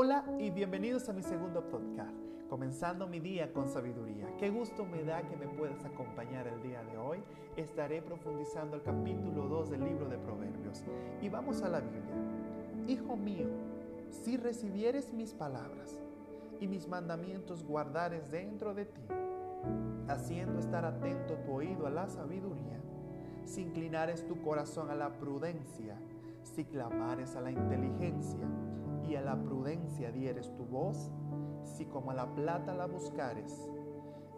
Hola y bienvenidos a mi segundo podcast, comenzando mi día con sabiduría. Qué gusto me da que me puedas acompañar el día de hoy. Estaré profundizando el capítulo 2 del libro de Proverbios. Y vamos a la Biblia. Hijo mío, si recibieres mis palabras y mis mandamientos guardares dentro de ti, haciendo estar atento tu oído a la sabiduría, si inclinares tu corazón a la prudencia, si clamares a la inteligencia, y a la prudencia dieres tu voz, si como a la plata la buscares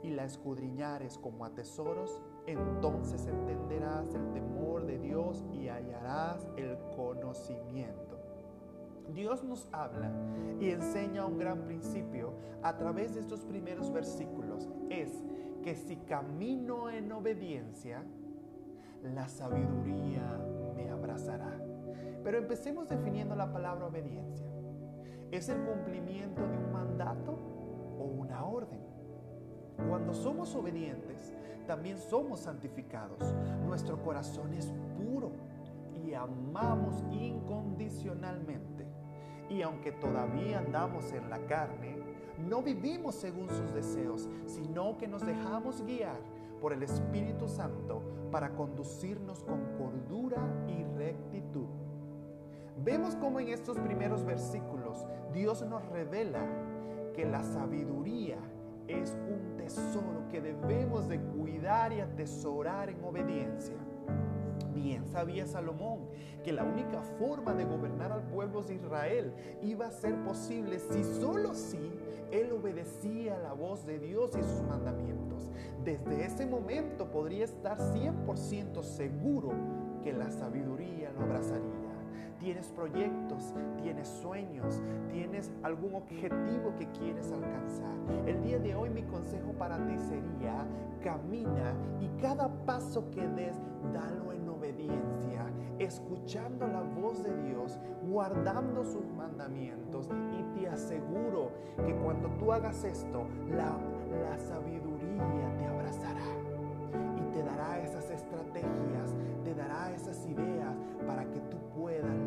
y la escudriñares como a tesoros, entonces entenderás el temor de Dios y hallarás el conocimiento. Dios nos habla y enseña un gran principio a través de estos primeros versículos. Es que si camino en obediencia, la sabiduría me abrazará. Pero empecemos definiendo la palabra obediencia. ¿Es el cumplimiento de un mandato o una orden? Cuando somos obedientes, también somos santificados. Nuestro corazón es puro y amamos incondicionalmente. Y aunque todavía andamos en la carne, no vivimos según sus deseos, sino que nos dejamos guiar por el Espíritu Santo para conducirnos con cordura y rectitud. Vemos cómo en estos primeros versículos Dios nos revela que la sabiduría es un tesoro que debemos de cuidar y atesorar en obediencia. Bien sabía Salomón que la única forma de gobernar al pueblo de Israel iba a ser posible si solo si él obedecía la voz de Dios y sus mandamientos. Desde ese momento podría estar 100% seguro que la sabiduría lo abrazaría tienes proyectos, tienes sueños, tienes algún objetivo que quieres alcanzar. El día de hoy mi consejo para ti sería, camina y cada paso que des, dalo en obediencia, escuchando la voz de Dios, guardando sus mandamientos y te aseguro que cuando tú hagas esto, la, la sabiduría te abrazará y te dará esas estrategias, te dará esas ideas para que tú puedas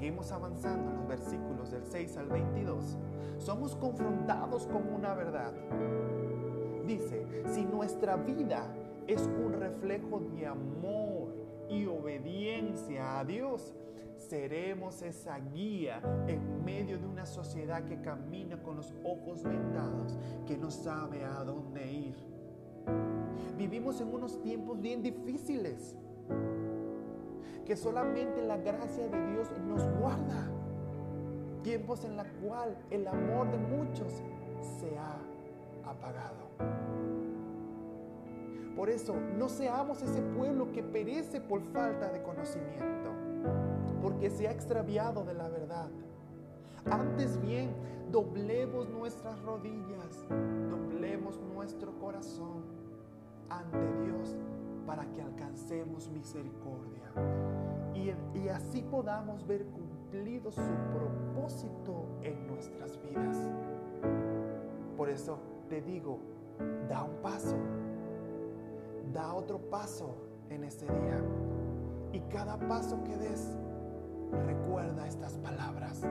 seguimos avanzando en los versículos del 6 al 22, somos confrontados con una verdad. Dice, si nuestra vida es un reflejo de amor y obediencia a Dios, seremos esa guía en medio de una sociedad que camina con los ojos vendados, que no sabe a dónde ir. Vivimos en unos tiempos bien difíciles, que solamente la gracia de Dios nos guarda. Tiempos en los cuales el amor de muchos se ha apagado. Por eso, no seamos ese pueblo que perece por falta de conocimiento, porque se ha extraviado de la verdad. Antes bien, doblemos nuestras rodillas, doblemos nuestro corazón para que alcancemos misericordia y, así podamos ver cumplido su propósito en nuestras vidas. Por eso te digo, da un paso, da otro paso en este día y cada paso que des, recuerda estas palabras.